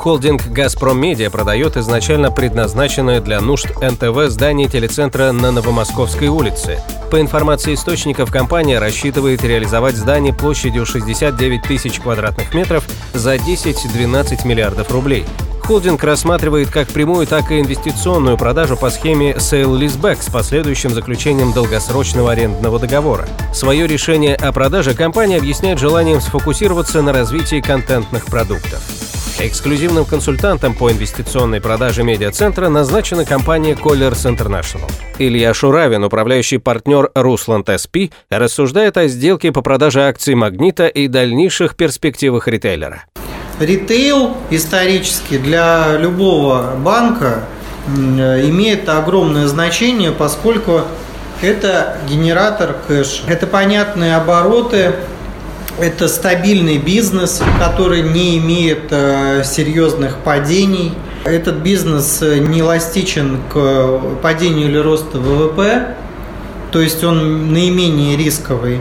Холдинг «Газпром Медиа» продает изначально предназначенное для нужд НТВ здание телецентра на Новомосковской улице. По информации источников, компания рассчитывает реализовать здание площадью 69 тысяч квадратных метров за 10-12 миллиардов рублей. Холдинг рассматривает как прямую, так и инвестиционную продажу по схеме Sale-Leaseback с последующим заключением долгосрочного арендного договора. Свое решение о продаже компания объясняет желанием сфокусироваться на развитии контентных продуктов. Эксклюзивным консультантом по инвестиционной продаже медиацентра назначена компания Colliers International. Илья Шуравин, управляющий партнер Русланд СП, рассуждает о сделке по продаже акций «Магнита» и дальнейших перспективах ритейлера. Ритейл исторически для любого банка имеет огромное значение, поскольку это генератор кэша. Это понятные обороты, это стабильный бизнес, который не имеет э, серьезных падений. Этот бизнес э, не эластичен к падению или росту ВВП, то есть он наименее рисковый.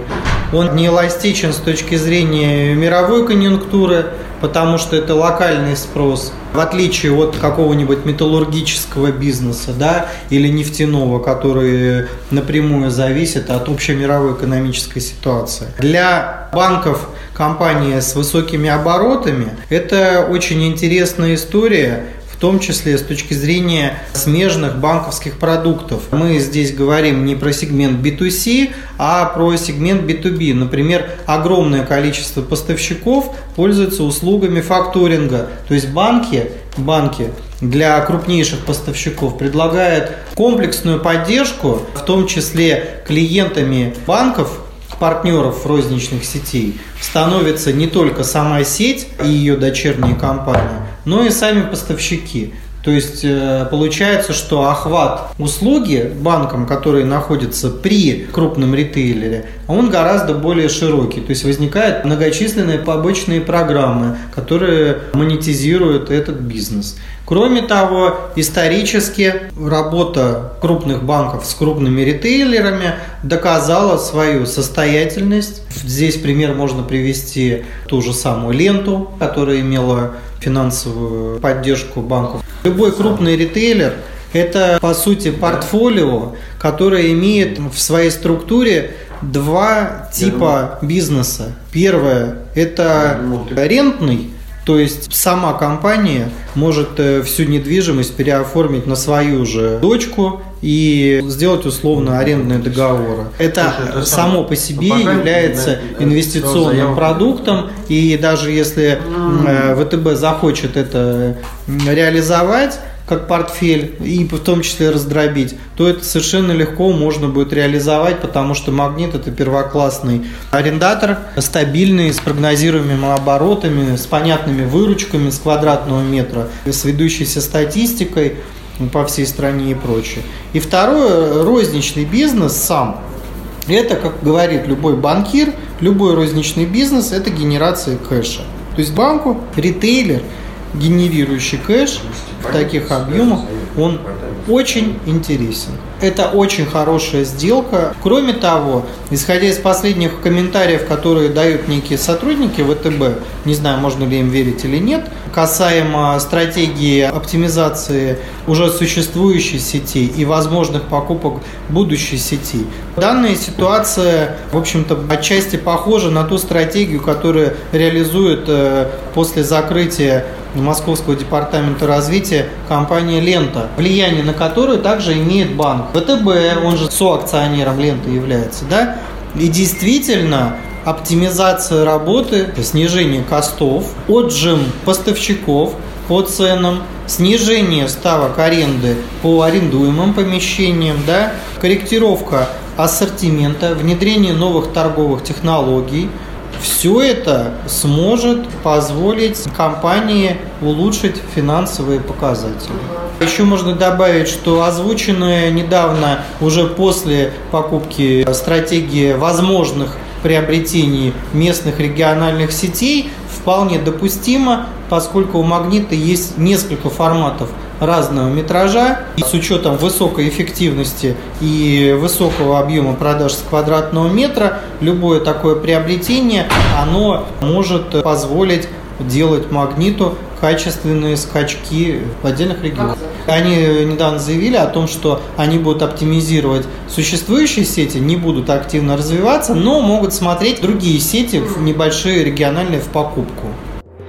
Он не эластичен с точки зрения мировой конъюнктуры, потому что это локальный спрос, в отличие от какого-нибудь металлургического бизнеса да, или нефтяного, который напрямую зависит от общей мировой экономической ситуации. Для банков компании с высокими оборотами это очень интересная история, в том числе с точки зрения смежных банковских продуктов. Мы здесь говорим не про сегмент B2C, а про сегмент B2B. Например, огромное количество поставщиков пользуются услугами факторинга. То есть банки, банки для крупнейших поставщиков предлагают комплексную поддержку, в том числе клиентами банков, партнеров розничных сетей становится не только сама сеть и ее дочерние компании, но и сами поставщики. То есть э, получается, что охват услуги банкам, которые находятся при крупном ритейлере, он гораздо более широкий. То есть возникают многочисленные побочные программы, которые монетизируют этот бизнес. Кроме того, исторически работа крупных банков с крупными ритейлерами доказала свою состоятельность. Здесь пример можно привести ту же самую ленту, которая имела финансовую поддержку банков. Любой крупный ритейлер – это, по сути, портфолио, которое имеет в своей структуре два типа бизнеса. Первое – это рентный то есть сама компания может э, всю недвижимость переоформить на свою же дочку и сделать условно арендные договоры. Это, Слушай, само по себе является инвестиционным продуктом, и даже если э, ВТБ захочет это реализовать, как портфель, и в том числе раздробить, то это совершенно легко можно будет реализовать, потому что «Магнит» – это первоклассный арендатор, стабильный, с прогнозируемыми оборотами, с понятными выручками с квадратного метра, с ведущейся статистикой по всей стране и прочее. И второе, розничный бизнес сам – это, как говорит любой банкир, любой розничный бизнес – это генерация кэша. То есть банку, ритейлер – генерирующий кэш в таких объемах, он очень интересен. Это очень хорошая сделка. Кроме того, исходя из последних комментариев, которые дают некие сотрудники ВТБ, не знаю, можно ли им верить или нет, касаемо стратегии оптимизации уже существующей сети и возможных покупок будущей сети. Данная ситуация, в общем-то, отчасти похожа на ту стратегию, которую реализует э, после закрытия Московского департамента развития компания «Лента», влияние на которую также имеет банк. ВТБ, он же соакционером «Ленты» является, да? И действительно, оптимизация работы, снижение костов, отжим поставщиков по ценам, снижение ставок аренды по арендуемым помещениям, да, корректировка ассортимента, внедрение новых торговых технологий – Все это сможет позволить компании улучшить финансовые показатели. Еще можно добавить, что озвученная недавно, уже после покупки стратегии возможных приобретений местных региональных сетей вполне допустимо, поскольку у «Магнита» есть несколько форматов разного метража. И с учетом высокой эффективности и высокого объема продаж с квадратного метра, любое такое приобретение, оно может позволить делать магниту качественные скачки в отдельных регионах. Они недавно заявили о том, что они будут оптимизировать существующие сети, не будут активно развиваться, но могут смотреть другие сети, небольшие региональные в покупку.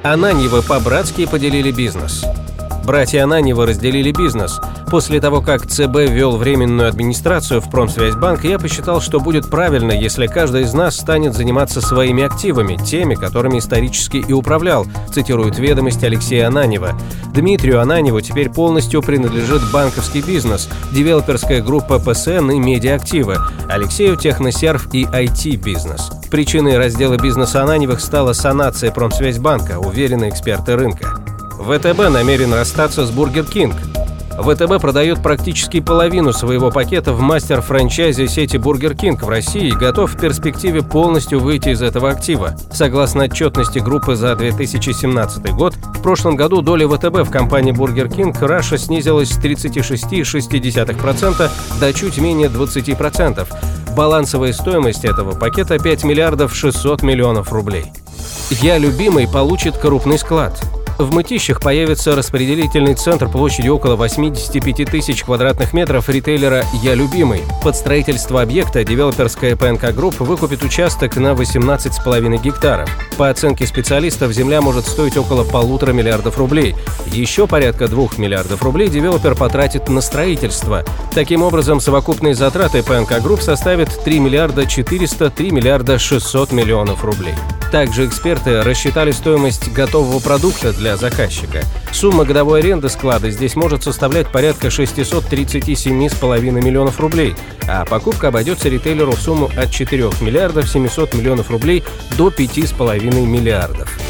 Ананьевы по-братски поделили бизнес. Братья Ананьевы разделили бизнес. После того, как ЦБ ввел временную администрацию в Промсвязьбанк, я посчитал, что будет правильно, если каждый из нас станет заниматься своими активами, теми, которыми исторически и управлял, цитирует ведомость Алексея Ананьева. Дмитрию Ананьеву теперь полностью принадлежит банковский бизнес, девелоперская группа ПСН и медиаактивы, Алексею техносерв и IT-бизнес. Причиной раздела бизнеса Ананьевых стала санация Промсвязьбанка, уверены эксперты рынка. ВТБ намерен расстаться с Бургер Кинг. ВТБ продает практически половину своего пакета в мастер-франчайзе сети Бургер Кинг в России и готов в перспективе полностью выйти из этого актива. Согласно отчетности группы за 2017 год, в прошлом году доля ВТБ в компании Burger King Russia снизилась с 36,6% до чуть менее 20%. Балансовая стоимость этого пакета 5 миллиардов 600 миллионов рублей. «Я любимый» получит крупный склад. В Мытищах появится распределительный центр площадью около 85 тысяч квадратных метров ритейлера «Я любимый». Под строительство объекта девелоперская ПНК Групп выкупит участок на 18,5 гектаров. По оценке специалистов, земля может стоить около полутора миллиардов рублей. Еще порядка двух миллиардов рублей девелопер потратит на строительство. Таким образом, совокупные затраты ПНК Групп составят 3 миллиарда 400, 3 миллиарда 600 миллионов рублей. Также эксперты рассчитали стоимость готового продукта для заказчика. Сумма годовой аренды склада здесь может составлять порядка 637,5 миллионов рублей, а покупка обойдется ритейлеру в сумму от 4 миллиардов 700 миллионов рублей до 5,5 миллиардов.